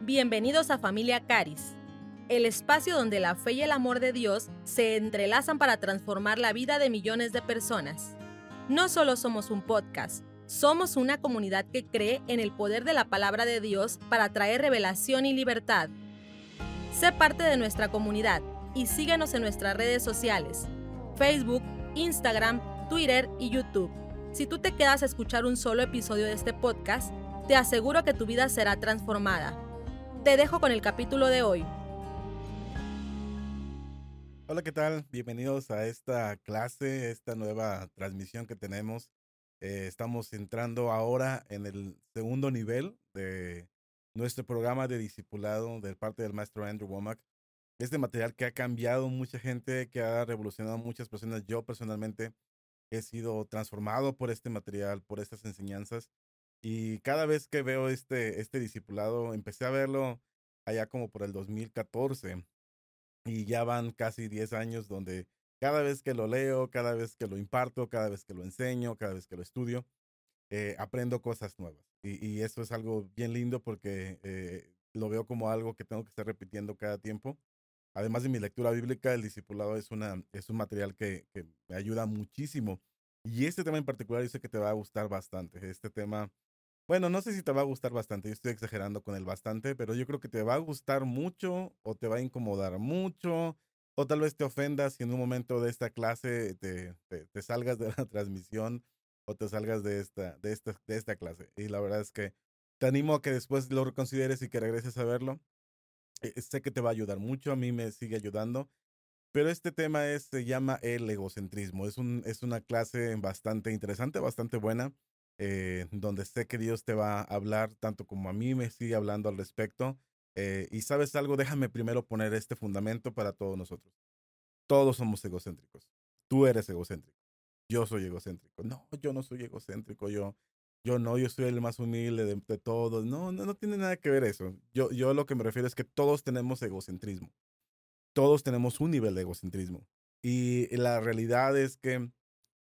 Bienvenidos a Familia Caris, el espacio donde la fe y el amor de Dios se entrelazan para transformar la vida de millones de personas. No solo somos un podcast, somos una comunidad que cree en el poder de la palabra de Dios para traer revelación y libertad. Sé parte de nuestra comunidad y síguenos en nuestras redes sociales, Facebook, Instagram, Twitter y YouTube. Si tú te quedas a escuchar un solo episodio de este podcast, te aseguro que tu vida será transformada. Te dejo con el capítulo de hoy. Hola, ¿qué tal? Bienvenidos a esta clase, esta nueva transmisión que tenemos. Eh, estamos entrando ahora en el segundo nivel de nuestro programa de discipulado de parte del maestro Andrew Womack. Este material que ha cambiado mucha gente, que ha revolucionado muchas personas. Yo personalmente he sido transformado por este material, por estas enseñanzas. Y cada vez que veo este, este discipulado, empecé a verlo allá como por el 2014 y ya van casi 10 años donde cada vez que lo leo, cada vez que lo imparto, cada vez que lo enseño, cada vez que lo estudio, eh, aprendo cosas nuevas. Y, y, eso es algo bien lindo porque eh, lo veo como algo que tengo que estar repitiendo cada tiempo. Además de mi lectura bíblica, el discipulado es, una, es un material que, que me ayuda muchísimo. Y este tema en particular yo sé que te va a gustar bastante. Este tema bueno, no sé si te va a gustar bastante, yo estoy exagerando con el bastante, pero yo creo que te va a gustar mucho o te va a incomodar mucho o tal vez te ofendas si en un momento de esta clase te, te, salgas de la transmisión o te salgas de esta, de, esta, de esta clase. Y la verdad es que te animo a que después lo reconsideres y que regreses a verlo. Eh, sé que te va a ayudar mucho, a mí me sigue ayudando. Pero este tema es, se llama el egocentrismo. Es, un, es una clase bastante interesante, bastante buena. Eh, donde sé que Dios te va a hablar tanto como a mí me sigue hablando al respecto. Eh, y sabes algo, déjame primero poner este fundamento para todos nosotros. Todos somos egocéntricos. Tú eres egocéntrico. Yo soy egocéntrico. No, yo no soy egocéntrico. Yo, yo no, yo soy el más humilde de, todos. No, no, no tiene nada que ver eso. Yo, yo lo que me refiero es que todos tenemos egocentrismo. Todos tenemos un nivel de egocentrismo. Y la realidad es que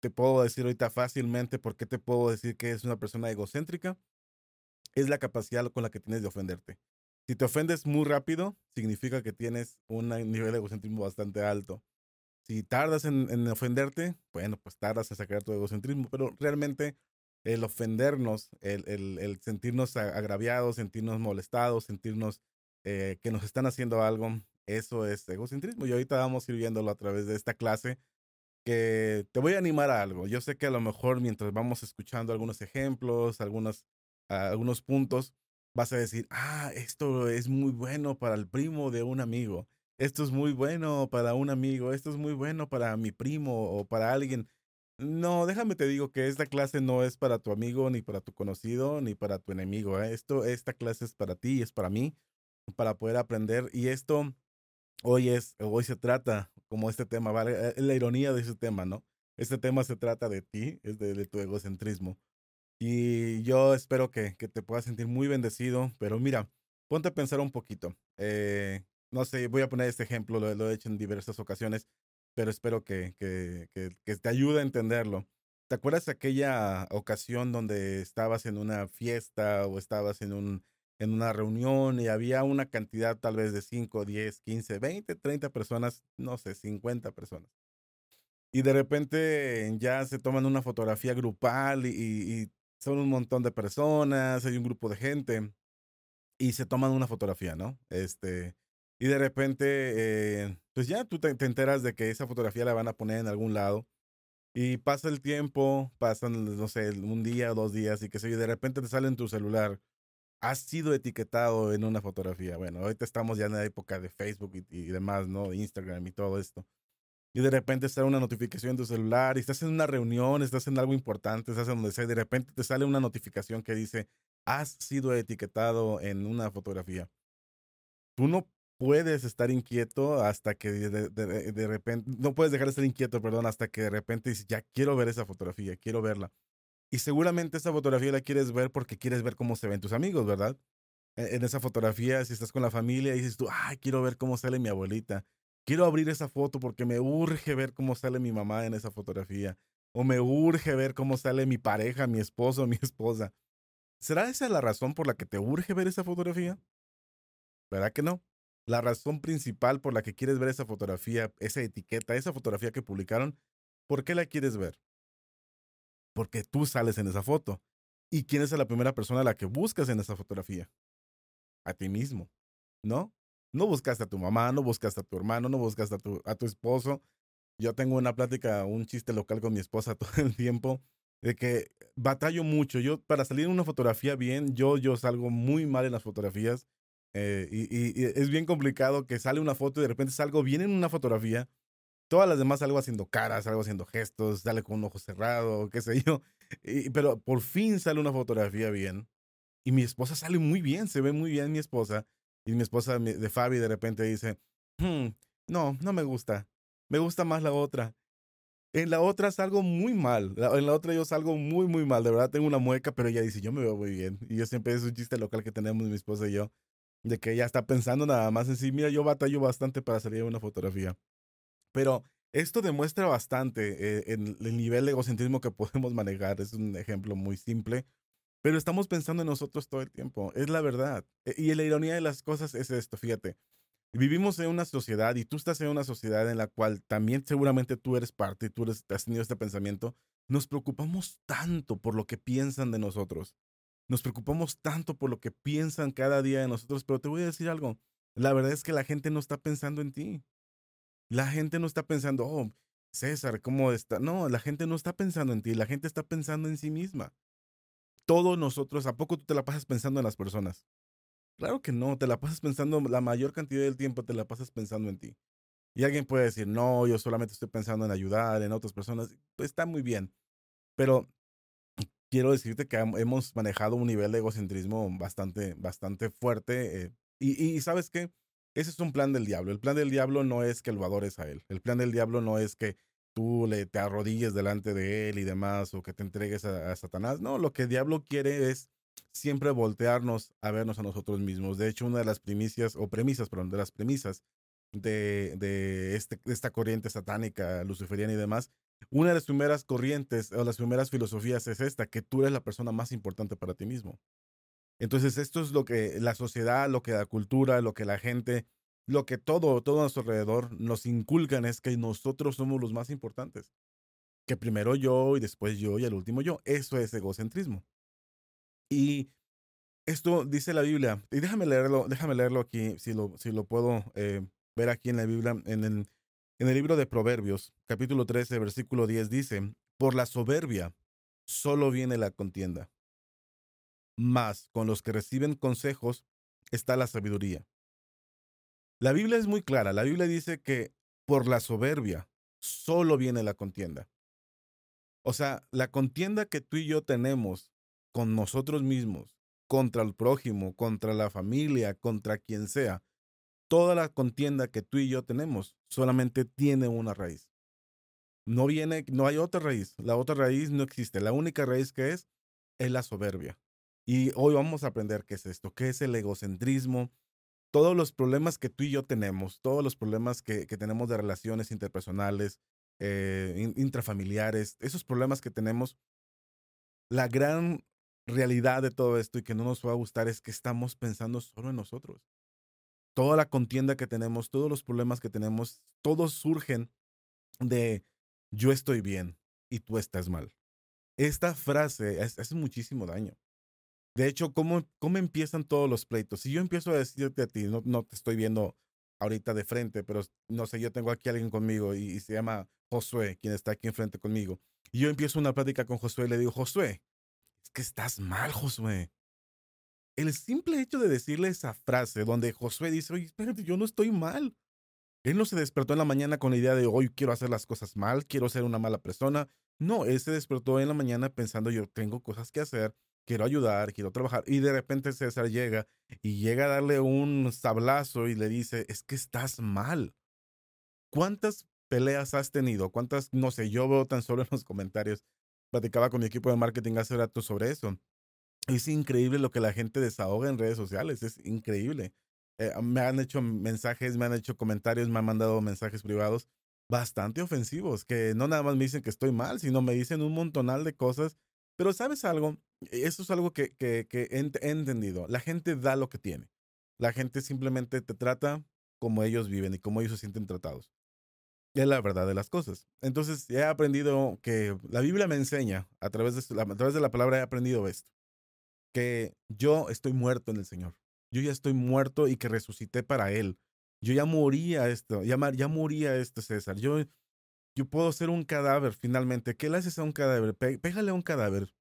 te puedo decir ahorita fácilmente por qué te puedo decir que es una persona egocéntrica, es la capacidad con la que tienes de ofenderte. Si te ofendes muy rápido, significa que tienes un nivel de egocentrismo bastante alto. Si tardas en, ofenderte, bueno, pues tardas en sacar tu egocentrismo, pero realmente el ofendernos, el, el, sentirnos agraviados, sentirnos molestados, sentirnos eh, que nos están haciendo algo, eso es egocentrismo. Y ahorita vamos a ir viéndolo a través de esta clase que te voy a animar a algo. Yo sé que a lo mejor mientras vamos escuchando algunos ejemplos, algunos, algunos puntos, vas a decir, ah, esto es muy bueno para el primo de un amigo, esto es muy bueno para un amigo, esto es muy bueno para mi primo o para alguien. No, déjame te digo que esta clase no es para tu amigo, ni para tu conocido, ni para tu enemigo. ¿eh? Esto, esta clase es para ti, es para mí, para poder aprender. Y esto hoy es, hoy se trata como este tema, ¿vale? Eh, la ironía de ese tema, ¿no? Este tema se trata de ti, es de, tu egocentrismo. Y yo espero que, que, te puedas sentir muy bendecido, pero mira, ponte a pensar un poquito. Eh, no sé, voy a poner este ejemplo, lo, lo, he hecho en diversas ocasiones, pero espero que, que, que te ayude a entenderlo. ¿Te acuerdas de aquella ocasión donde estabas en una fiesta o estabas en un en una reunión y había una cantidad tal vez de 5, 10, 15, 20, 30 personas, no sé, 50 personas. Y de repente ya se toman una fotografía grupal y, son un montón de personas, hay un grupo de gente y se toman una fotografía, ¿no? Este, y de repente, eh, pues ya tú te, te, enteras de que esa fotografía la van a poner en algún lado. Y pasa el tiempo, pasan, no sé, un día o dos días y que sé y de repente te sale en tu celular has sido etiquetado en una fotografía. Bueno, ahorita estamos ya en la época de Facebook y, demás, ¿no? Instagram y todo esto. Y de repente sale una notificación en tu celular y estás en una reunión, estás en algo importante, estás en donde sea, y de repente te sale una notificación que dice, has sido etiquetado en una fotografía. Tú no puedes estar inquieto hasta que de, de, repente, no puedes dejar de estar inquieto, perdón, hasta que de repente dices, ya quiero ver esa fotografía, quiero verla. Y seguramente esa fotografía la quieres ver porque quieres ver cómo se ven tus amigos, ¿verdad? E, en esa fotografía, si estás con la familia, dices tú, ay, quiero ver cómo sale mi abuelita. Quiero abrir esa foto porque me urge ver cómo sale mi mamá en esa fotografía. O me urge ver cómo sale mi pareja, mi esposo, mi esposa. ¿Será esa la razón por la que te urge ver esa fotografía? ¿verdad que no? La razón principal por la que quieres ver esa fotografía, esa etiqueta, esa fotografía que publicaron, ¿por qué la quieres ver? Porque tú sales en esa foto. ¿Y quién es la primera persona a la que buscas en esa fotografía? A ti mismo, ¿no? No buscaste a tu mamá, no buscaste a tu hermano, no buscaste a tu, a tu esposo. Yo tengo una plática, un chiste local con mi esposa todo el tiempo, de que batallo mucho. Yo, para salir en una fotografía bien, yo, yo salgo muy mal en las fotografías. Eh, y, es bien complicado que sale una foto y de repente salgo bien en una fotografía. Todas las demás salgo haciendo caras, salgo haciendo gestos, sale con un ojo cerrado, qué sé yo. pero por fin sale una fotografía bien. Y mi esposa sale muy bien, se ve muy bien mi esposa. Y mi esposa de Fabi de repente dice, hmm, no, no me gusta. Me gusta más la otra. En la otra salgo muy mal. En la otra yo salgo muy, muy mal. De verdad tengo una mueca, pero ella dice, yo me veo muy bien. Y yo siempre es un chiste local que tenemos mi esposa y yo, de que ella está pensando nada más en sí. Mira, yo batallo bastante para salir una fotografía. Pero esto demuestra bastante eh, el nivel de egocentrismo que podemos manejar. Es un ejemplo muy simple. Pero estamos pensando en nosotros todo el tiempo. Es la verdad. E, y la ironía de las cosas es esto, fíjate. Vivimos en una sociedad y tú estás en una sociedad en la cual también seguramente tú eres parte y tú has tenido este pensamiento. Nos preocupamos tanto por lo que piensan de nosotros. Nos preocupamos tanto por lo que piensan cada día de nosotros. Pero te voy a decir algo. La verdad es que la gente no está pensando en ti. La gente no está pensando, oh, César, ¿cómo está? No, la gente no está pensando en ti. La gente está pensando en sí misma. Todos nosotros, ¿a poco tú te la pasas pensando en las personas? Claro que no, te la pasas pensando, la mayor cantidad del tiempo te la pasas pensando en ti. Y alguien puede decir, no, yo solamente estoy pensando en ayudar en otras personas. Pues está muy bien. Pero quiero decirte que hemos manejado un nivel de egocentrismo bastante, bastante fuerte. Eh, y, y, sabes qué? Ese es un plan del diablo. El plan del diablo no es que lo adores a él. El plan del diablo no es que tú le, te arrodilles delante de él y demás o que te entregues a Satanás. No, lo que el diablo quiere es siempre voltearnos a vernos a nosotros mismos. De hecho, una de las primicias, o premisas, perdón, de las premisas de, de, este, esta corriente satánica, luciferiana y demás, una de las primeras corrientes o las primeras filosofías es esta, que tú eres la persona más importante para ti mismo. Entonces, esto es lo que la sociedad, lo que la cultura, lo que la gente, lo que todo, todo a nuestro alrededor nos inculcan es que nosotros somos los más importantes. Que primero yo y después yo y al último yo. Eso es egocentrismo. Y esto dice la Biblia, y déjame leerlo, déjame leerlo aquí, si lo, si lo puedo eh, ver aquí en la Biblia, en el, en el libro de Proverbios, capítulo 13, versículo 10, dice, por la soberbia solo viene la contienda, mas con los que reciben consejos está la sabiduría. La Biblia es muy clara, la Biblia dice que por la soberbia solo viene la contienda. O sea, la contienda que tú y yo tenemos con nosotros mismos, contra el prójimo, contra la familia, contra quien sea, toda la contienda que tú y yo tenemos solamente tiene una raíz. No viene, no hay otra raíz. La otra raíz no existe. La única raíz que es es la soberbia. Y hoy vamos a aprender qué es esto, qué es el egocentrismo, todos los problemas que tú y yo tenemos, todos los problemas que, tenemos de relaciones interpersonales, eh, intrafamiliares, esos problemas que tenemos, la gran realidad de todo esto y que no nos va a gustar es que estamos pensando solo en nosotros. Toda la contienda que tenemos, todos los problemas que tenemos, todos surgen de yo estoy bien y tú estás mal. Esta frase hace muchísimo daño. De hecho, ¿cómo, ¿cómo empiezan todos los pleitos? Si yo empiezo a decirte a ti, no, no te estoy viendo ahorita de frente, pero no sé, yo tengo aquí a alguien conmigo y, se llama Josué, quien está aquí enfrente conmigo. Y yo empiezo una plática con Josué y le digo, Josué, es que estás mal, Josué. El simple hecho de decirle esa frase donde Josué dice, oye, espérate, yo no estoy mal. Él no se despertó en la mañana con la idea de hoy quiero hacer las cosas mal, quiero ser una mala persona. No, él se despertó en la mañana pensando yo tengo cosas que hacer, quiero ayudar, quiero trabajar. Y de repente César llega y llega a darle un sablazo y le dice, es que estás mal. ¿Cuántas peleas has tenido? ¿Cuántas, no sé, yo veo tan solo en los comentarios platicaba con mi equipo de marketing hace rato sobre eso. Es increíble lo que la gente desahoga en redes sociales, es increíble. Eh, me han hecho mensajes, me han hecho comentarios, me han mandado mensajes privados bastante ofensivos, que no nada más me dicen que estoy mal, sino me dicen un montonal de cosas. Pero sabes algo, eso es algo que, he entendido. La gente da lo que tiene. La gente simplemente te trata como ellos viven y como ellos se sienten tratados. Es la verdad de las cosas. Entonces, he aprendido que la Biblia me enseña, a través de la, palabra he aprendido esto, que yo estoy muerto en el Señor. Yo ya estoy muerto y que resucité para Él. Yo ya moría esto, ya, ya moría este César. Yo, yo puedo ser un cadáver finalmente. ¿Qué le haces a un cadáver? Pégale a un cadáver.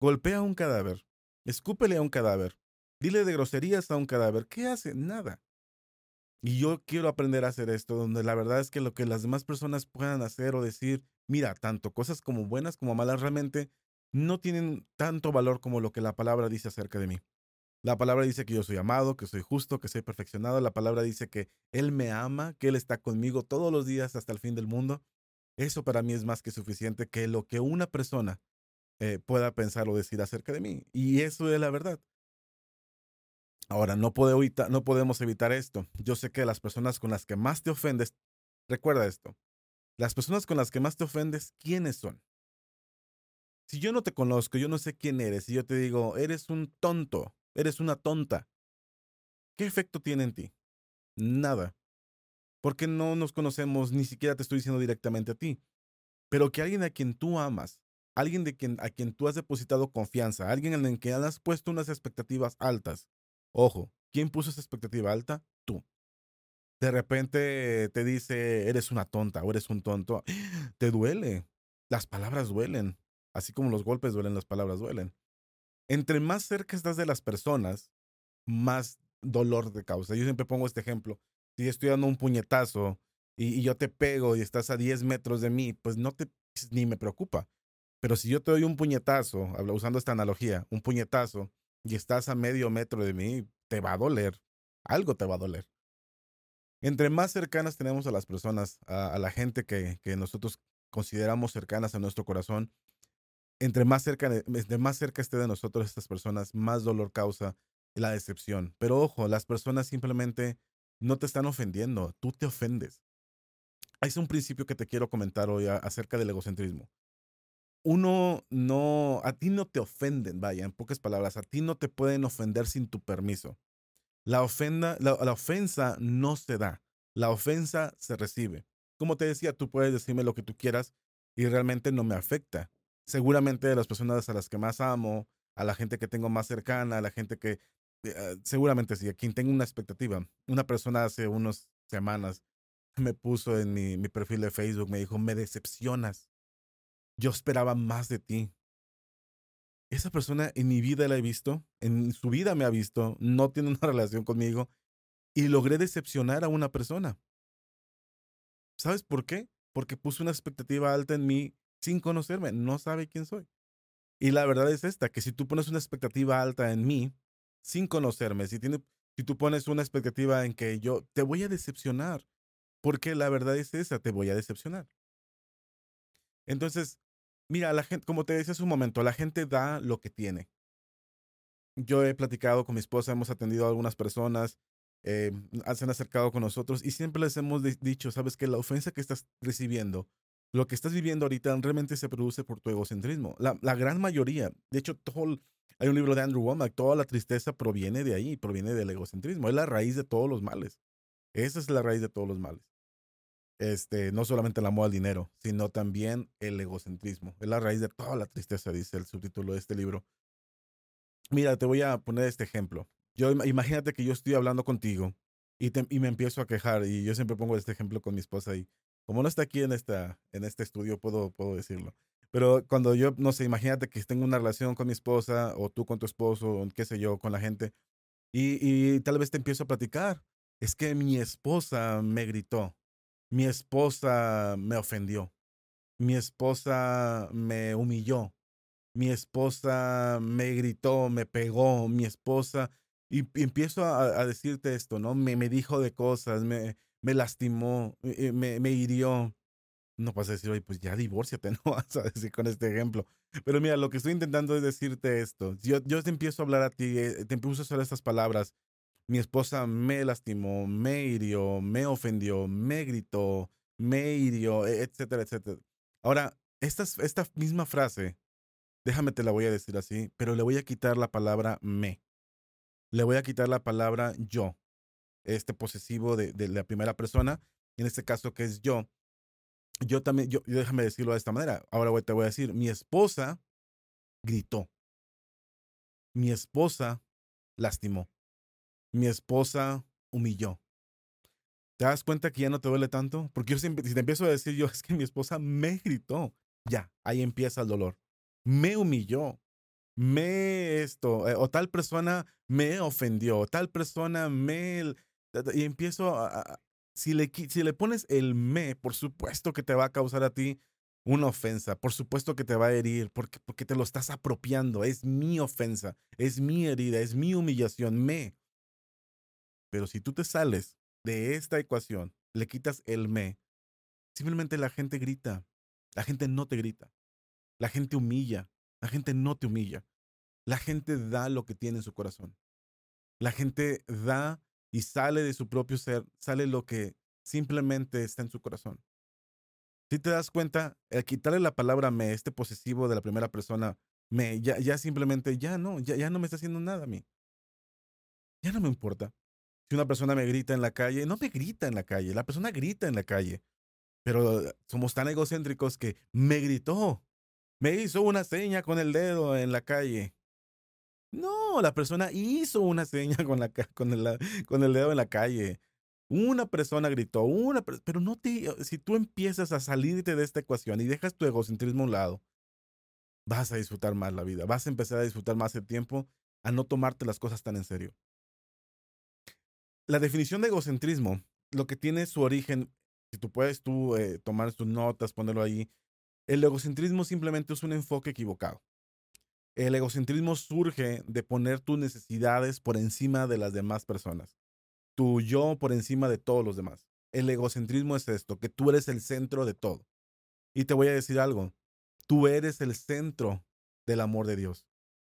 Golpea a un cadáver. Escúpele a un cadáver. Dile de groserías a un cadáver. ¿Qué hace? Nada. Y yo quiero aprender a hacer esto, donde la verdad es que lo que las demás personas puedan hacer o decir, mira, tanto cosas como buenas como malas realmente no tienen tanto valor como lo que la palabra dice acerca de mí. La palabra dice que yo soy amado, que soy justo, que soy perfeccionado. La palabra dice que Él me ama, que Él está conmigo todos los días hasta el fin del mundo. Eso para mí es más que suficiente que lo que una persona eh, pueda pensar o decir acerca de mí. Y eso es la verdad. Ahora, no, no podemos evitar esto. Yo sé que las personas con las que más te ofendes, recuerda esto, las personas con las que más te ofendes, ¿quiénes son? Si yo no te conozco, yo no sé quién eres, y yo te digo, eres un tonto, eres una tonta, ¿qué efecto tiene en ti? Nada. Porque no nos conocemos, ni siquiera te estoy diciendo directamente a ti. Pero que alguien a quien tú amas, alguien de quien, a quien tú has depositado confianza, alguien en el que has puesto unas expectativas altas, Ojo, ¿quién puso esa expectativa alta? Tú. De repente te dice, eres una tonta o eres un tonto. Te duele. Las palabras duelen. Así como los golpes duelen, las palabras duelen. Entre más cerca estás de las personas, más dolor te causa. Yo siempre pongo este ejemplo. Si estoy dando un puñetazo y, yo te pego y estás a 10 metros de mí, pues no te ni me preocupa. Pero si yo te doy un puñetazo, usando esta analogía, un puñetazo, y estás a medio metro de mí, te va a doler. Algo te va a doler. Entre más cercanas tenemos a las personas, a, la gente que, que, nosotros consideramos cercanas a nuestro corazón, entre más cerca, entre más cerca esté de nosotros estas personas, más dolor causa la decepción. Pero ojo, las personas simplemente no te están ofendiendo, tú te ofendes. Hay un principio que te quiero comentar hoy acerca del egocentrismo uno no, a ti no te ofenden, vaya, en pocas palabras, a ti no te pueden ofender sin tu permiso. La, ofenda, la, ofensa no se da, la ofensa se recibe. Como te decía, tú puedes decirme lo que tú quieras y realmente no me afecta. Seguramente de las personas a las que más amo, a la gente que tengo más cercana, a la gente que, eh, seguramente sí, a quien tengo una expectativa. Una persona hace unas semanas me puso en mi, mi perfil de Facebook, me dijo, me decepcionas yo esperaba más de ti. Esa persona en mi vida la he visto, en su vida me ha visto, no tiene una relación conmigo y logré decepcionar a una persona. ¿Sabes por qué? Porque puso una expectativa alta en mí sin conocerme, no sabe quién soy. Y la verdad es esta, que si tú pones una expectativa alta en mí sin conocerme, si, tiene, si tú pones una expectativa en que yo te voy a decepcionar, porque la verdad es esa, te voy a decepcionar. Entonces, Mira, la gente, como te decía hace un momento, la gente da lo que tiene. Yo he platicado con mi esposa, hemos atendido a algunas personas, eh, se han acercado con nosotros y siempre les hemos dicho, sabes que la ofensa que estás recibiendo, lo que estás viviendo ahorita realmente se produce por tu egocentrismo. La, gran mayoría, de hecho, todo, hay un libro de Andrew Womack, toda la tristeza proviene de ahí, proviene del egocentrismo, es la raíz de todos los males. Esa es la raíz de todos los males este, no solamente el amor al dinero, sino también el egocentrismo. Es la raíz de toda la tristeza, dice el subtítulo de este libro. Mira, te voy a poner este ejemplo. Yo imagínate que yo estoy hablando contigo y, y me empiezo a quejar y yo siempre pongo este ejemplo con mi esposa y como no está aquí en esta en este estudio puedo puedo decirlo. Pero cuando yo no sé, imagínate que tengo una relación con mi esposa o tú con tu esposo, o qué sé yo, con la gente y, y tal vez te empiezo a platicar. Es que mi esposa me gritó mi esposa me ofendió. Mi esposa me humilló. Mi esposa me gritó, me pegó. Mi esposa. Y, empiezo a, decirte esto, ¿no? Me, me dijo de cosas, me, me lastimó, eh, me, me hirió. No vas a decir, oye, pues ya divórciate, no vas a decir con este ejemplo. Pero mira, lo que estoy intentando es decirte esto. Yo, yo te empiezo a hablar a ti, eh, te empiezo a usar estas palabras mi esposa me lastimó, me hirió, me ofendió, me gritó, me hirió, e, etcétera, etcétera. Ahora, esta, esta misma frase, déjame te la voy a decir así, pero le voy a quitar la palabra me. Le voy a quitar la palabra yo. este posesivo de, de la primera persona, en este caso que es yo, yo también, yo, déjame decirlo de esta manera, ahora te voy a decir, mi esposa gritó, mi esposa lastimó, mi esposa humilló. ¿Te das cuenta que ya no te duele tanto? Porque yo siempre, si te empiezo a decir yo, es que mi esposa me gritó, ya, ahí empieza el dolor. Me humilló, me esto, eh, o tal persona me ofendió, tal persona me... Y empiezo a, si le, pones el me, por supuesto que te va a causar a ti una ofensa, por supuesto que te va a herir, porque, porque te lo estás apropiando, es mi ofensa, es mi herida, es mi humillación, me. Pero si tú te sales de esta ecuación, le quitas el me, simplemente la gente grita, la gente no te grita, la gente humilla, la gente no te humilla, la gente da lo que tiene en su corazón, la gente da y sale de su propio ser, sale lo que simplemente está en su corazón. Si te das cuenta, al quitarle la palabra me, este posesivo de la primera persona, me, ya, ya simplemente, ya no, ya, ya no me está haciendo nada a mí. Ya no me importa. Si una persona me grita en la calle, no me grita en la calle, la persona grita en la calle. Pero somos tan egocéntricos que me gritó, me hizo una seña con el dedo en la calle. No, la persona hizo una seña con, la, con, el, con el dedo en la calle. Una persona gritó, una, pero no te, si tú empiezas a salirte de esta ecuación y dejas tu egocentrismo a un lado, vas a disfrutar más la vida, vas a empezar a disfrutar más el tiempo, a no tomarte las cosas tan en serio. La definición de egocentrismo, lo que tiene su origen, si tú puedes tú eh, tomar tus notas, ponerlo ahí, el egocentrismo simplemente es un enfoque equivocado. El egocentrismo surge de poner tus necesidades por encima de las demás personas. Tu yo por encima de todos los demás. El egocentrismo es esto, que tú eres el centro de todo. Y te voy a decir algo, tú eres el centro del amor de Dios.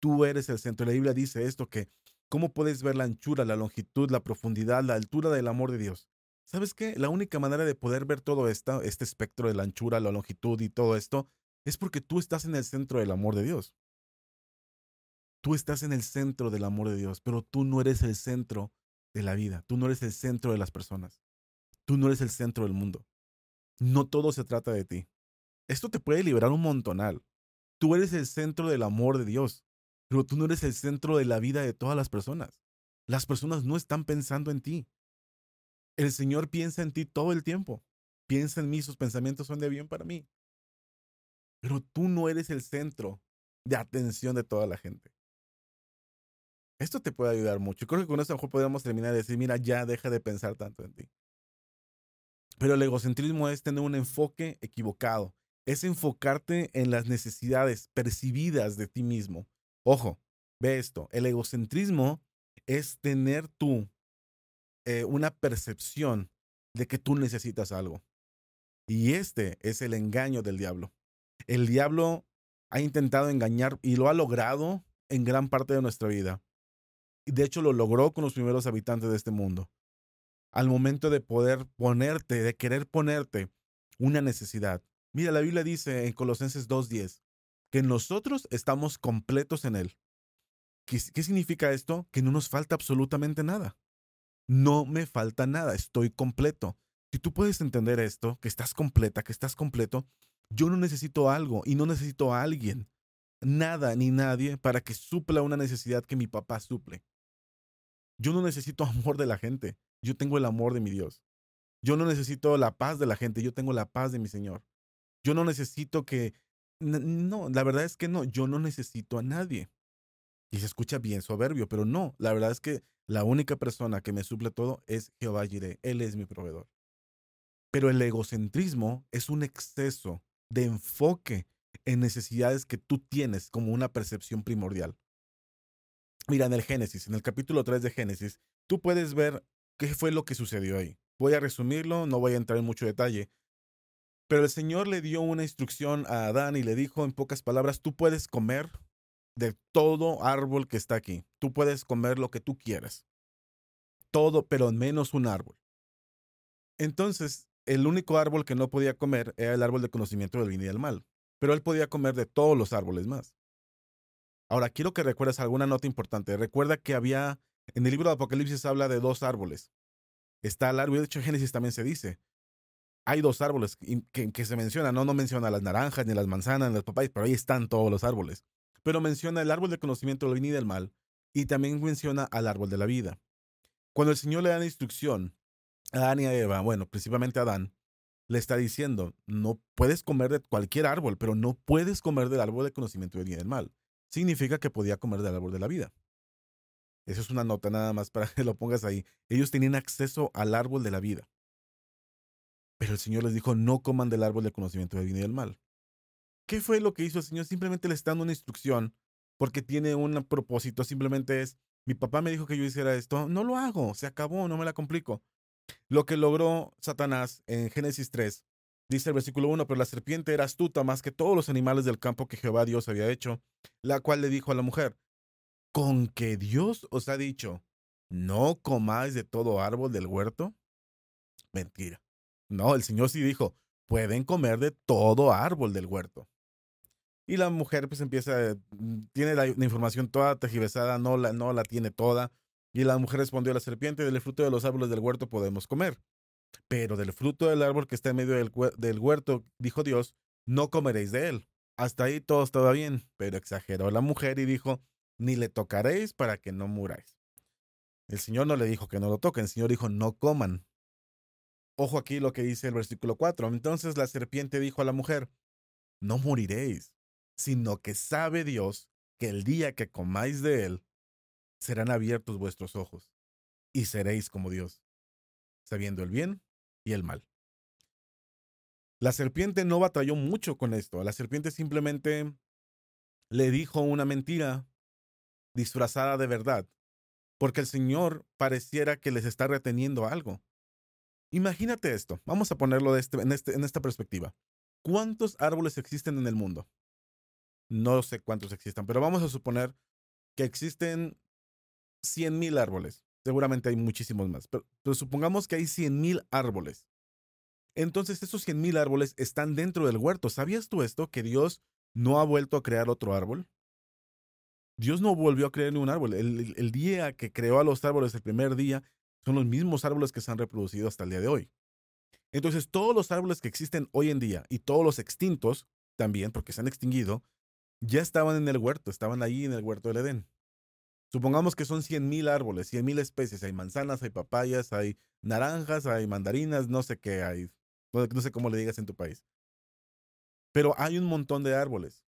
Tú eres el centro. La Biblia dice esto, que cómo puedes ver la anchura, la longitud, la profundidad, la altura del amor de Dios. ¿Sabes qué? La única manera de poder ver todo esto, este espectro de la anchura, la longitud y todo esto, es porque tú estás en el centro del amor de Dios. Tú estás en el centro del amor de Dios, pero tú no eres el centro de la vida. Tú no eres el centro de las personas. Tú no eres el centro del mundo. No todo se trata de ti. Esto te puede liberar un montonal. Tú eres el centro del amor de Dios, pero tú no eres el centro de la vida de todas las personas. Las personas no están pensando en ti. El Señor piensa en ti todo el tiempo. Piensa en mí, sus pensamientos son de bien para mí. Pero tú no eres el centro de atención de toda la gente. Esto te puede ayudar mucho. Creo que con esto a lo mejor podríamos terminar de decir, mira, ya deja de pensar tanto en ti. Pero el egocentrismo es tener un enfoque equivocado. Es enfocarte en las necesidades percibidas de ti mismo. Ojo, ve esto. El egocentrismo es tener tú eh, una percepción de que tú necesitas algo. Y este es el engaño del diablo. El diablo ha intentado engañar y lo ha logrado en gran parte de nuestra vida de hecho lo logró con los primeros habitantes de este mundo. Al momento de poder ponerte, de querer ponerte una necesidad. Mira, la Biblia dice en Colosenses 2.10 que nosotros estamos completos en Él. ¿Qué, ¿Qué significa esto? Que no nos falta absolutamente nada. No me falta nada, estoy completo. Si tú puedes entender esto, que estás completa, que estás completo, yo no necesito algo y no necesito a alguien, nada ni nadie para que supla una necesidad que mi papá suple. Yo no necesito amor de la gente, yo tengo el amor de mi Dios. Yo no necesito la paz de la gente, yo tengo la paz de mi Señor. Yo no necesito que... No, la verdad es que no, yo no necesito a nadie. Y se escucha bien soberbio, pero no, la verdad es que la única persona que me suple todo es Jehová Jireh, Él es mi proveedor. Pero el egocentrismo es un exceso de enfoque en necesidades que tú tienes como una percepción primordial. Mira, en el Génesis, en el capítulo 3 de Génesis, tú puedes ver qué fue lo que sucedió ahí. Voy a resumirlo, no voy a entrar en mucho detalle. Pero el Señor le dio una instrucción a Adán y le dijo en pocas palabras, tú puedes comer de todo árbol que está aquí. Tú puedes comer lo que tú quieras. Todo, pero menos un árbol. Entonces, el único árbol que no podía comer era el árbol de conocimiento del bien y del mal. Pero él podía comer de todos los árboles más. Ahora, quiero que recuerdes alguna nota importante. Recuerda que había, en el libro de Apocalipsis habla de dos árboles. está el árbol, de hecho en Génesis también se dice, hay dos árboles que, se mencionan, no, no menciona las naranjas, ni las manzanas, ni las papayas, pero ahí están todos los árboles. Pero menciona el árbol del conocimiento del bien y del mal, y también menciona al árbol de la vida. Cuando el Señor le da la instrucción a Adán y a Eva, bueno, principalmente a Adán, le está diciendo, no puedes comer de cualquier árbol, pero no puedes comer del árbol del conocimiento del bien y del mal. Significa que podía comer del árbol de la vida. Eso es una nota nada más para que lo pongas ahí. Ellos tenían acceso al árbol de la vida. Pero el Señor les dijo, no coman del árbol del conocimiento del bien y del mal. ¿Qué fue lo que hizo el Señor? Simplemente le está dando una instrucción porque tiene un propósito. Simplemente es, mi papá me dijo que yo hiciera esto, no lo hago, se acabó, no me la complico. Lo que logró Satanás en Génesis 3, dice el versículo 1, pero la serpiente era astuta más que todos los animales del campo que Jehová Dios había hecho, la cual le dijo a la mujer, con que Dios os ha dicho, no comáis de todo árbol del huerto. Mentira. No, el Señor sí dijo, pueden comer de todo árbol del huerto. Y la mujer pues empieza, mm, tiene la, información toda tergiversada, no la, no la tiene toda. Y la mujer respondió a la serpiente, del fruto de los árboles del huerto podemos comer. Pero del fruto del árbol que está en medio del, huerto, dijo Dios, no comeréis de él. Hasta ahí todo estaba bien, pero exageró la mujer y dijo, ni le tocaréis para que no muráis. El Señor no le dijo que no lo toquen, el Señor dijo, no coman. Ojo aquí lo que dice el versículo 4. Entonces la serpiente dijo a la mujer, no moriréis, sino que sabe Dios que el día que comáis de él, serán abiertos vuestros ojos, y seréis como Dios, sabiendo el bien y el mal. La serpiente no batalló mucho con esto. La serpiente simplemente le dijo una mentira disfrazada de verdad, porque el Señor pareciera que les está reteniendo algo. Imagínate esto, vamos a ponerlo este, en, este, en esta perspectiva. ¿Cuántos árboles existen en el mundo? No sé cuántos existan, pero vamos a suponer que existen 100.000 árboles. Seguramente hay muchísimos más, pero, supongamos que hay 100.000 árboles. Entonces, esos 100.000 árboles están dentro del huerto. ¿Sabías tú esto? Que Dios no ha vuelto a crear otro árbol. Dios no volvió a crear ningún árbol. El, día que creó a los árboles, el primer día, son los mismos árboles que se han reproducido hasta el día de hoy. Entonces, todos los árboles que existen hoy en día y todos los extintos también, porque se han extinguido, ya estaban en el huerto, estaban ahí en el huerto del Edén. Supongamos que son 100.000 árboles, 100.000 especies. Hay manzanas, hay papayas, hay naranjas, hay mandarinas, no sé qué hay. No sé cómo le digas en tu país. Pero hay un montón de árboles.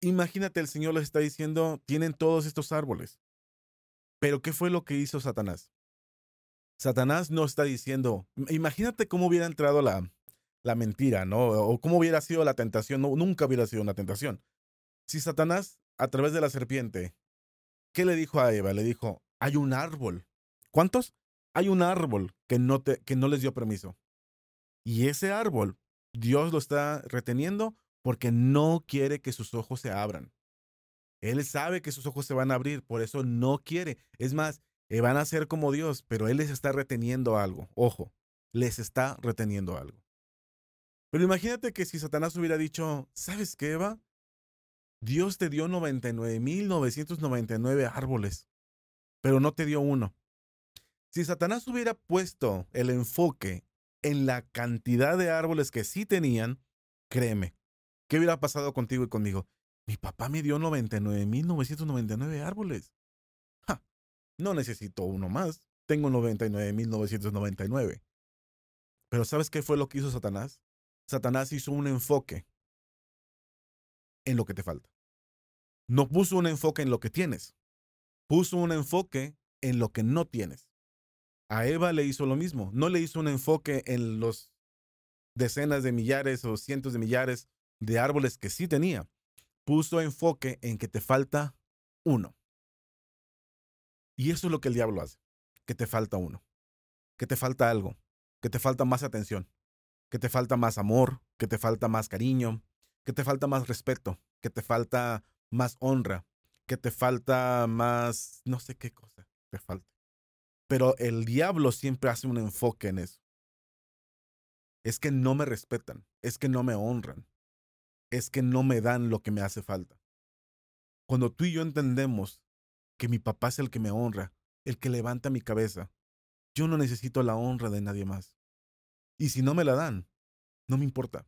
Imagínate, el Señor les está diciendo, tienen todos estos árboles. Pero ¿qué fue lo que hizo Satanás? Satanás no está diciendo, imagínate cómo hubiera entrado la, la mentira, ¿no? O cómo hubiera sido la tentación. No, nunca hubiera sido una tentación. Si Satanás, a través de la serpiente, ¿qué le dijo a Eva? Le dijo, hay un árbol. ¿Cuántos? Hay un árbol que no, te, que no les dio permiso. Y ese árbol, Dios lo está reteniendo porque no quiere que sus ojos se abran. Él sabe que sus ojos se van a abrir, por eso no quiere. Es más, eh, van a ser como Dios, pero Él les está reteniendo algo. Ojo, les está reteniendo algo. Pero imagínate que si Satanás hubiera dicho, ¿sabes qué, Eva? Dios te dio 99.999 árboles, pero no te dio uno. Si Satanás hubiera puesto el enfoque en la cantidad de árboles que sí tenían, créeme, ¿Qué hubiera pasado contigo y conmigo? Mi papá me dio 99.999 árboles. Ja, no necesito uno más. Tengo 99.999. Pero ¿sabes qué fue lo que hizo Satanás? Satanás hizo un enfoque en lo que te falta. No puso un enfoque en lo que tienes. Puso un enfoque en lo que no tienes. A Eva le hizo lo mismo. No le hizo un enfoque en los decenas de millares o cientos de millares de árboles que sí tenía, puso enfoque en que te falta uno. Y eso es lo que el diablo hace, que te falta uno, que te falta algo, que te falta más atención, que te falta más amor, que te falta más cariño, que te falta más respeto, que te falta más honra, que te falta más, no sé qué cosa te falta. Pero el diablo siempre hace un enfoque en eso. Es que no me respetan, es que no me honran, es que no me dan lo que me hace falta. Cuando tú y yo entendemos que mi papá es el que me honra, el que levanta mi cabeza, Yo no necesito la honra de nadie más. Y si no me la dan, no me importa.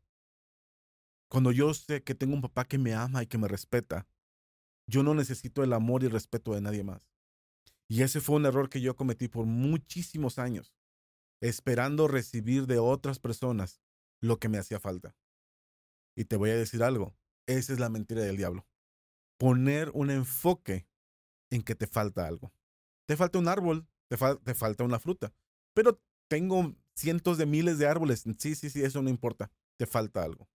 Cuando yo sé que tengo un papá que me ama y que me respeta, yo no necesito el amor y respeto de nadie más. Y ese fue un error que yo cometí por muchísimos años, esperando recibir de otras personas lo que me hacía falta. Y te voy a decir algo, esa es la mentira del diablo. Poner un enfoque en que te falta algo. Te falta un árbol, te, te falta una fruta, pero tengo cientos de miles de árboles. Sí, sí, sí, eso no importa, te falta algo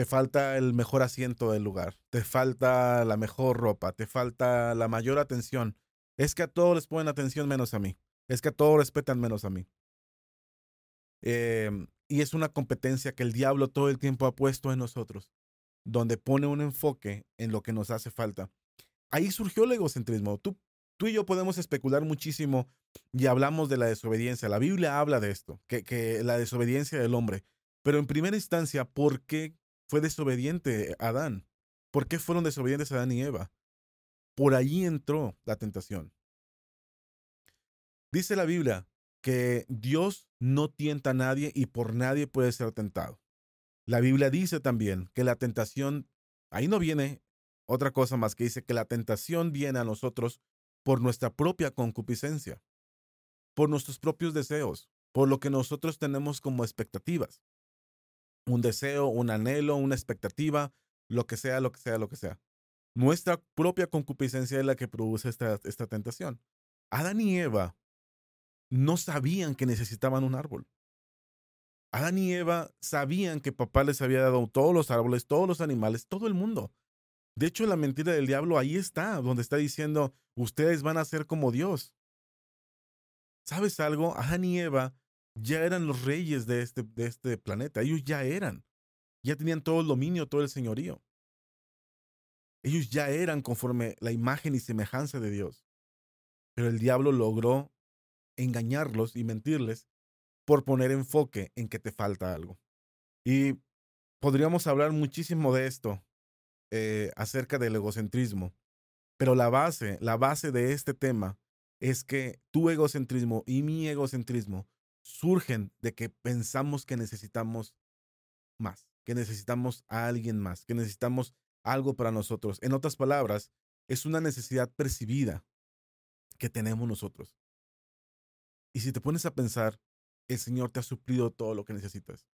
te falta el mejor asiento del lugar, te falta la mejor ropa, te falta la mayor atención. Es que a todos les ponen atención menos a mí. Es que a todos respetan menos a mí. Em, y es una competencia que el diablo todo el tiempo ha puesto en nosotros, donde pone un enfoque en lo que nos hace falta. Ahí surgió el egocentrismo. Tú, tú y yo podemos especular muchísimo y hablamos de la desobediencia. La Biblia habla de esto, que, que la desobediencia del hombre. Pero en primera instancia, ¿por qué fue desobediente Adán. ¿Por qué fueron desobedientes Adán y Eva? Por ahí entró la tentación. Dice la Biblia que Dios no tienta a nadie y por nadie puede ser tentado. La Biblia dice también que la tentación, ahí no viene otra cosa más que dice que la tentación viene a nosotros por nuestra propia concupiscencia, por nuestros propios deseos, por lo que nosotros tenemos como expectativas un deseo, un anhelo, una expectativa, lo que sea, lo que sea, lo que sea. Nuestra propia concupiscencia es la que produce esta, esta tentación. Adán y Eva no sabían que necesitaban un árbol. Adán y Eva sabían que papá les había dado todos los árboles, todos los animales, todo el mundo. De hecho, la mentira del diablo ahí está, donde está diciendo, ustedes van a ser como Dios. ¿Sabes algo? Adán y Eva ya eran los reyes de este, de este planeta. Ellos ya eran. Ya tenían todo el dominio, todo el señorío. Ellos ya eran conforme la imagen y semejanza de Dios. Pero el diablo logró engañarlos y mentirles por poner enfoque en que te falta algo. Y podríamos hablar muchísimo de esto eh, acerca del egocentrismo. Pero la base, la base de este tema es que tu egocentrismo y mi egocentrismo surgen de que pensamos que necesitamos más, que necesitamos a alguien más, que necesitamos algo para nosotros. En otras palabras, es una necesidad percibida que tenemos nosotros. Y si te pones a pensar, el Señor te ha suplido todo lo que necesitas.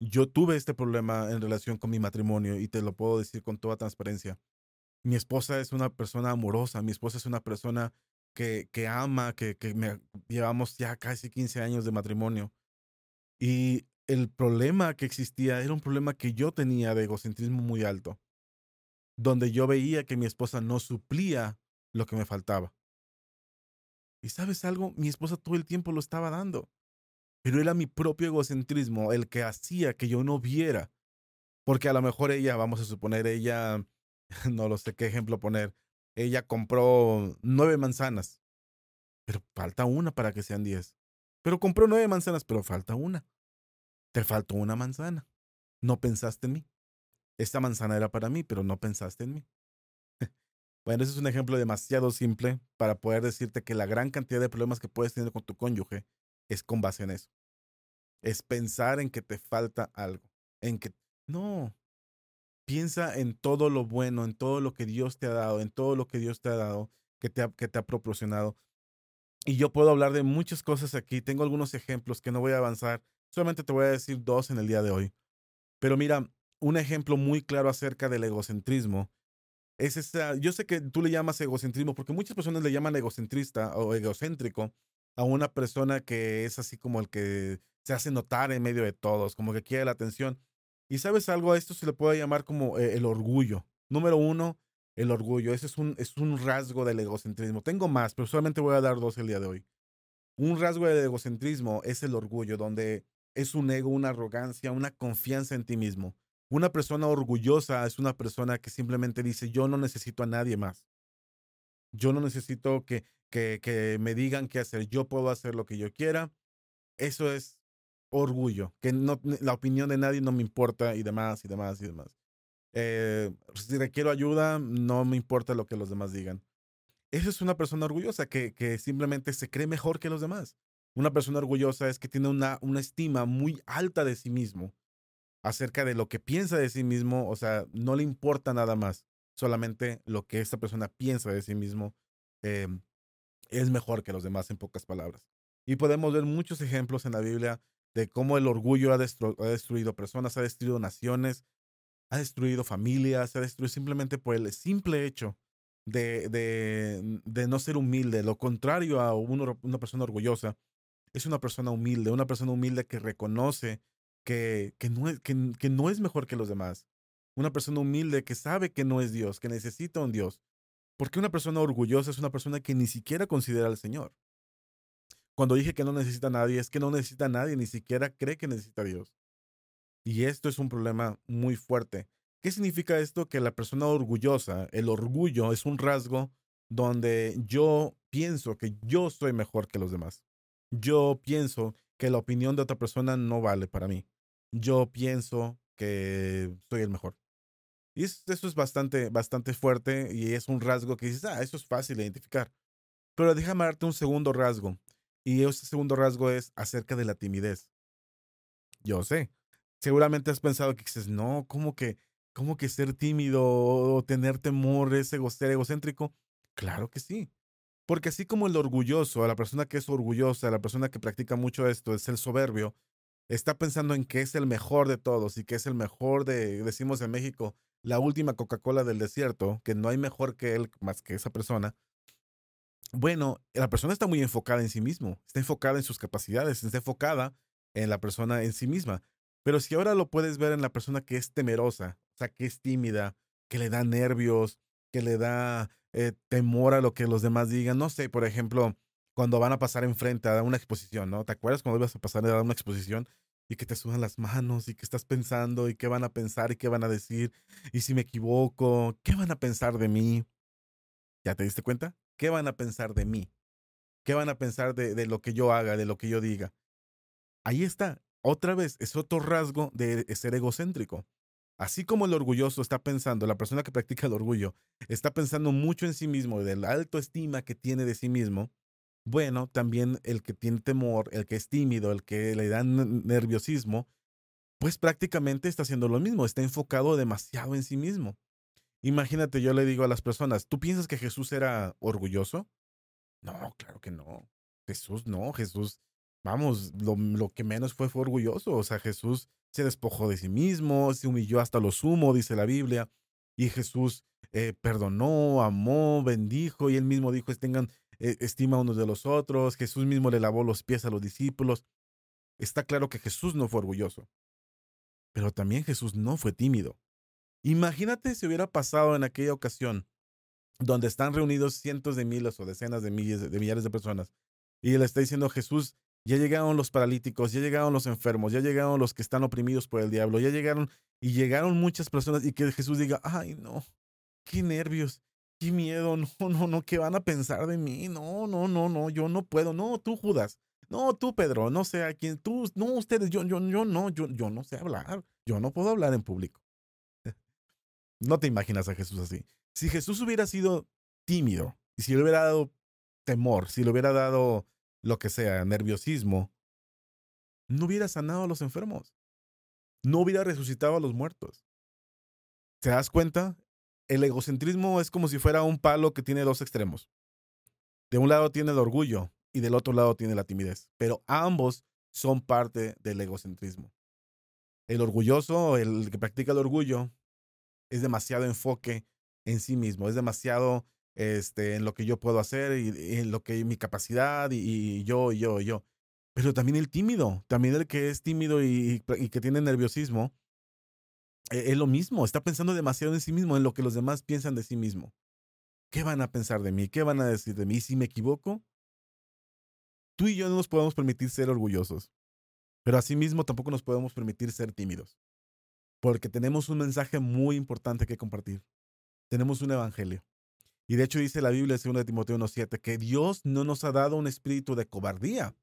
Yo tuve este problema en relación con mi matrimonio y te lo puedo decir con toda transparencia. Mi esposa es una persona amorosa, mi esposa es una persona que, ama, que, que me, llevamos ya casi 15 años de matrimonio. Y el problema que existía era un problema que yo tenía de egocentrismo muy alto, donde yo veía que mi esposa no suplía lo que me faltaba. Y sabes algo, mi esposa todo el tiempo lo estaba dando, pero era mi propio egocentrismo el que hacía que yo no viera, porque a lo mejor ella, vamos a suponer, ella, no lo sé qué ejemplo poner, ella compró nueve manzanas, pero falta una para que sean diez. Pero compró nueve manzanas, pero falta una. Te faltó una manzana. No pensaste en mí. Esta manzana era para mí, pero no pensaste en mí. bueno, ese es un ejemplo demasiado simple para poder decirte que la gran cantidad de problemas que puedes tener con tu cónyuge es con base en eso. Es pensar en que te falta algo. En que, no, Piensa en todo lo bueno, en todo lo que Dios te ha dado, en todo lo que Dios te ha dado, que te ha, que te ha proporcionado. Y yo puedo hablar de muchas cosas aquí. Tengo algunos ejemplos que no voy a avanzar. Solamente te voy a decir dos en el día de hoy. Pero mira, un ejemplo muy claro acerca del egocentrismo es esta. Yo sé que tú le llamas egocentrismo porque muchas personas le llaman egocentrista o egocéntrico a una persona que es así como el que se hace notar en medio de todos, como que quiere la atención. Y sabes algo, a esto se le puede llamar como eh, el orgullo. Número uno, el orgullo. Ese es un, es un rasgo del egocentrismo. Tengo más, pero solamente voy a dar dos el día de hoy. Un rasgo del egocentrismo es el orgullo, donde es un ego, una arrogancia, una confianza en ti mismo. Una persona orgullosa es una persona que simplemente dice, yo no necesito a nadie más. Yo no necesito que, que, que me digan qué hacer. Yo puedo hacer lo que yo quiera. Eso es orgullo, que no, la opinión de nadie no me importa y demás y demás y demás. Eh, si requiero ayuda, no me importa lo que los demás digan. Eso es una persona orgullosa que, que simplemente se cree mejor que los demás. Una persona orgullosa es que tiene una, una estima muy alta de sí mismo, acerca de lo que piensa de sí mismo, o sea, no le importa nada más, solamente lo que esta persona piensa de sí mismo eh, es mejor que los demás, en pocas palabras. Y podemos ver muchos ejemplos en la Biblia de cómo el orgullo ha, destruido personas, ha destruido naciones, ha destruido familias, ha destruido simplemente por el simple hecho de, de, de no ser humilde. Lo contrario a una persona orgullosa es una persona humilde, una persona humilde que reconoce que, que, no es, que, que no es mejor que los demás. Una persona humilde que sabe que no es Dios, que necesita un Dios. Porque una persona orgullosa es una persona que ni siquiera considera al Señor. Cuando dije que no necesita a nadie, es que no necesita a nadie, ni siquiera cree que necesita a Dios. Y esto es un problema muy fuerte. ¿Qué significa esto? Que la persona orgullosa, el orgullo es un rasgo donde yo pienso que yo soy mejor que los demás. Yo pienso que la opinión de otra persona no vale para mí. Yo pienso que soy el mejor. Y eso es bastante, bastante fuerte y es un rasgo que dices, ah, eso es fácil de identificar. Pero déjame darte un segundo rasgo. Y ese segundo rasgo es acerca de la timidez. Yo sé. Seguramente has pensado que dices, no, ¿cómo que ¿Cómo que ser tímido o tener temor es ser egocéntrico? Claro que sí. Porque así como el orgulloso, la persona que es orgullosa, la persona que practica mucho esto, es el soberbio, está pensando en que es el mejor de todos y que es el mejor de, decimos en México, la última Coca-Cola del desierto, que no hay mejor que él más que esa persona. Bueno, la persona está muy enfocada en sí mismo, está enfocada en sus capacidades, está enfocada en la persona en sí misma. Pero si ahora lo puedes ver en la persona que es temerosa, o sea, que es tímida, que le da nervios, que le da eh, temor a lo que los demás digan. No sé, por ejemplo, cuando van a pasar enfrente a una exposición, ¿no? ¿Te acuerdas cuando ibas a pasar a una exposición y que te sudan las manos y que estás pensando y qué van a pensar y qué van a decir? Y si me equivoco, ¿qué van a pensar de mí? ¿Ya te diste cuenta? ¿Qué van a pensar de mí? ¿Qué van a pensar de, lo que yo haga, de lo que yo diga? Ahí está. Otra vez, es otro rasgo de ser egocéntrico. Así como el orgulloso está pensando, la persona que practica el orgullo, está pensando mucho en sí mismo, de la estima que tiene de sí mismo, bueno, también el que tiene temor, el que es tímido, el que le da nerviosismo, pues prácticamente está haciendo lo mismo, está enfocado demasiado en sí mismo. Imagínate, yo le digo a las personas, ¿tú piensas que Jesús era orgulloso? No, claro que no. Jesús no, Jesús, vamos, lo, que menos fue fue orgulloso. O sea, Jesús se despojó de sí mismo, se humilló hasta lo sumo, dice la Biblia, y Jesús eh, perdonó, amó, bendijo, y él mismo dijo, tengan eh, estima unos de los otros, Jesús mismo le lavó los pies a los discípulos. Está claro que Jesús no fue orgulloso, pero también Jesús no fue tímido. Imagínate si hubiera pasado en aquella ocasión donde están reunidos cientos de miles o decenas de miles de millares de personas y él está diciendo Jesús, ya llegaron los paralíticos, ya llegaron los enfermos, ya llegaron los que están oprimidos por el diablo, ya llegaron y llegaron muchas personas y que Jesús diga, ay no, qué nervios, qué miedo, no, no, no, ¿qué van a pensar de mí? No, no, no, no, yo no puedo, no, tú Judas, no, tú Pedro, no sé a quién, tú, no, ustedes, yo, yo, yo no, yo, yo no sé hablar, yo no puedo hablar en público. No te imaginas a Jesús así. Si Jesús hubiera sido tímido y si le hubiera dado temor, si le hubiera dado lo que sea, nerviosismo, no hubiera sanado a los enfermos, no hubiera resucitado a los muertos. ¿Te das cuenta? El egocentrismo es como si fuera un palo que tiene dos extremos. De un lado tiene el orgullo y del otro lado tiene la timidez, pero ambos son parte del egocentrismo. El orgulloso, el que practica el orgullo, es demasiado enfoque en sí mismo, es demasiado este, en lo que yo puedo hacer y, en lo que mi capacidad y, yo, yo, yo. Pero también el tímido, también el que es tímido y, que tiene nerviosismo, e, es lo mismo, está pensando demasiado en sí mismo, en lo que los demás piensan de sí mismo. ¿Qué van a pensar de mí? ¿Qué van a decir de mí? ¿Y si me equivoco? Tú y yo no nos podemos permitir ser orgullosos, pero asimismo tampoco nos podemos permitir ser tímidos, porque tenemos un mensaje muy importante que compartir. Tenemos un evangelio. Y de hecho dice la Biblia, en 2 Timoteo 1.7, que Dios no nos ha dado un espíritu de cobardía,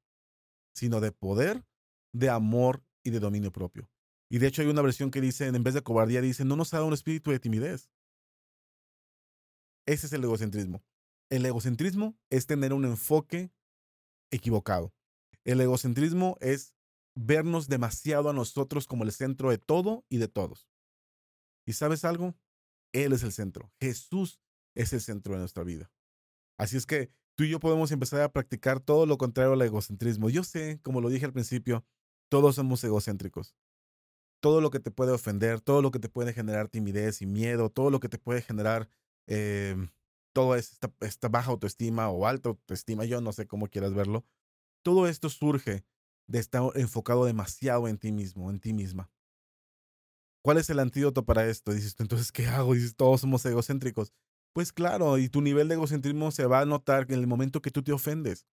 sino de poder, de amor y de dominio propio. Y de hecho hay una versión que dice, en vez de cobardía, dice, no nos ha dado un espíritu de timidez. Ese es el egocentrismo. El egocentrismo es tener un enfoque equivocado. El egocentrismo es vernos demasiado a nosotros como el centro de todo y de todos. ¿Y sabes algo? Él es el centro. Jesús es el centro de nuestra vida. Así es que tú y yo podemos empezar a practicar todo lo contrario al egocentrismo. Yo sé, como lo dije al principio, todos somos egocéntricos. Todo lo que te puede ofender, todo lo que te puede generar timidez y miedo, todo lo que te puede generar eh, toda esta, esta baja autoestima o alta autoestima, yo no sé cómo quieras verlo, todo esto surge de estar enfocado demasiado en ti mismo, en ti misma. ¿Cuál es el antídoto para esto? Dices tú, entonces, ¿qué hago? Dices, todos somos egocéntricos. Pues claro, y tu nivel de egocentrismo se va a notar en el momento que tú te ofendes,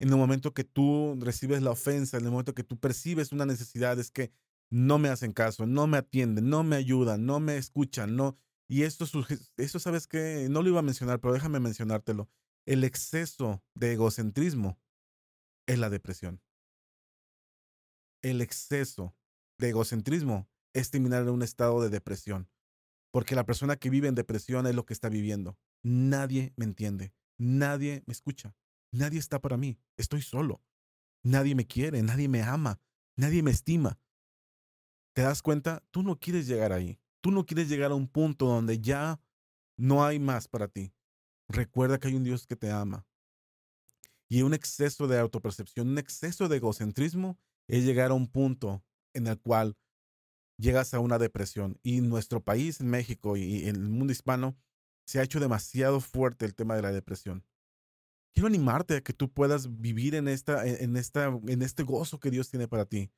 en el momento que tú recibes la ofensa, en el momento que tú percibes una necesidad, es que no me hacen caso, no me atienden, no me ayudan, no me escuchan, no. Y esto, esto sabes que no lo iba a mencionar, pero déjame mencionártelo. El exceso de egocentrismo es la depresión. El exceso de egocentrismo es terminar en un estado de depresión. Porque la persona que vive en depresión es lo que está viviendo. Nadie me entiende. Nadie me escucha. Nadie está para mí. Estoy solo. Nadie me quiere. Nadie me ama. Nadie me estima. ¿Te das cuenta? Tú no quieres llegar ahí. Tú no quieres llegar a un punto donde ya no hay más para ti. Recuerda que hay un Dios que te ama. Y un exceso de autopercepción, un exceso de egocentrismo es llegar a un punto en el cual llegas a una depresión. Y nuestro país, en México y en el mundo hispano, se ha hecho demasiado fuerte el tema de la depresión. Quiero animarte a que tú puedas vivir en, esta, en, esta, en este gozo que Dios tiene para ti.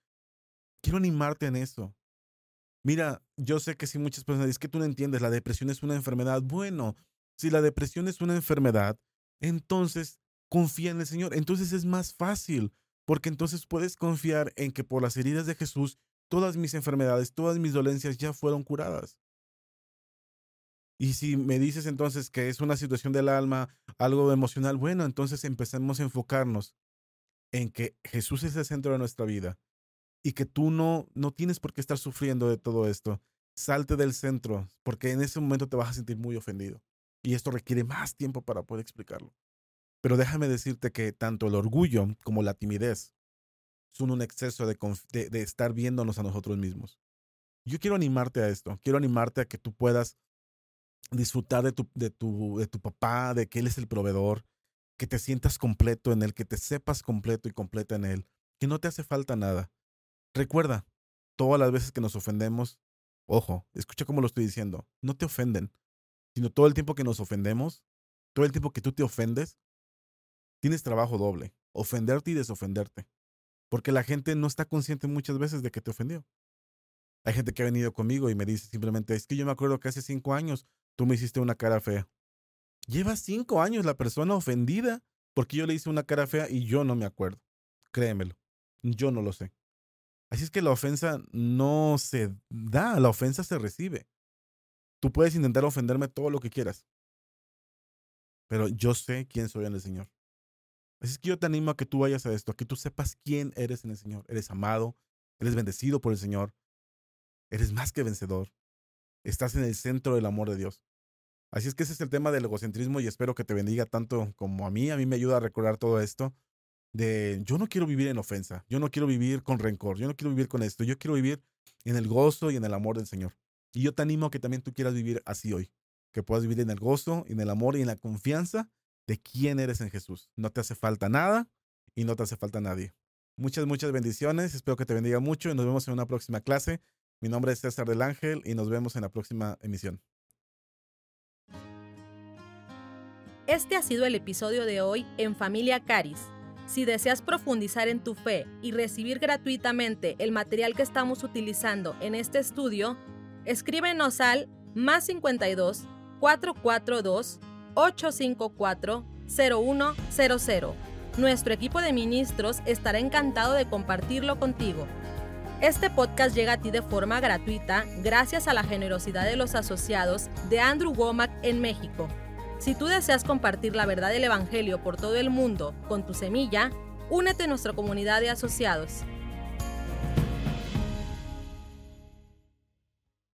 Quiero animarte en eso. Mira, yo sé que si muchas personas dicen que tú no entiendes, la depresión es una enfermedad. Bueno, si la depresión es una enfermedad, entonces confía en el Señor. Entonces es más fácil, porque entonces puedes confiar en que por las heridas de Jesús todas mis enfermedades, todas mis dolencias ya fueron curadas. Y si me dices entonces que es una situación del alma, algo emocional, bueno, entonces empecemos a enfocarnos en que Jesús es el centro de nuestra vida y que tú no, no tienes por qué estar sufriendo de todo esto. Salte del centro, porque en ese momento te vas a sentir muy ofendido. Y esto requiere más tiempo para poder explicarlo. Pero déjame decirte que tanto el orgullo como la timidez son un exceso de, estar viéndonos a nosotros mismos. Yo quiero animarte a esto, quiero animarte a que tú puedas disfrutar de tu, de, tu, de tu papá, de que Él es el proveedor, que te sientas completo en Él, que te sepas completo y completa en Él, que no te hace falta nada. Recuerda, todas las veces que nos ofendemos, ojo, escucha cómo lo estoy diciendo, no te ofenden, sino todo el tiempo que nos ofendemos, todo el tiempo que tú te ofendes, tienes trabajo doble, ofenderte y desofenderte. Porque la gente no está consciente muchas veces de que te ofendió. Hay gente que ha venido conmigo y me dice simplemente, es que yo me acuerdo que hace cinco años tú me hiciste una cara fea. Lleva cinco años la persona ofendida porque yo le hice una cara fea y yo no me acuerdo. Créemelo, yo no lo sé. Así es que la ofensa no se da, la ofensa se recibe. Tú puedes intentar ofenderme todo lo que quieras, pero yo sé quién soy en el Señor. Así es que yo te animo a que tú vayas a esto, a que tú sepas quién eres en el Señor. Eres amado, eres bendecido por el Señor, eres más que vencedor. Estás en el centro del amor de Dios. Así es que ese es el tema del egocentrismo y espero que te bendiga tanto como a mí. A mí me ayuda a recordar todo esto de yo no quiero vivir en ofensa, yo no quiero vivir con rencor, yo no quiero vivir con esto, yo quiero vivir en el gozo y en el amor del Señor. Y yo te animo a que también tú quieras vivir así hoy, que puedas vivir en el gozo, en el amor y en la confianza de quién eres en Jesús. No te hace falta nada y no te hace falta nadie. Muchas, muchas bendiciones. Espero que te bendiga mucho y nos vemos en una próxima clase. Mi nombre es César del Ángel y nos vemos en la próxima emisión. Este ha sido el episodio de hoy en Familia Caris. Si deseas profundizar en tu fe y recibir gratuitamente el material que estamos utilizando en este estudio, escríbenos al más 52 442 854-0100. Nuestro equipo de ministros estará encantado de compartirlo contigo. Este podcast llega a ti de forma gratuita gracias a la generosidad de los asociados de Andrew Womack en México. Si tú deseas compartir la verdad del Evangelio por todo el mundo con tu semilla, únete a nuestra comunidad de asociados.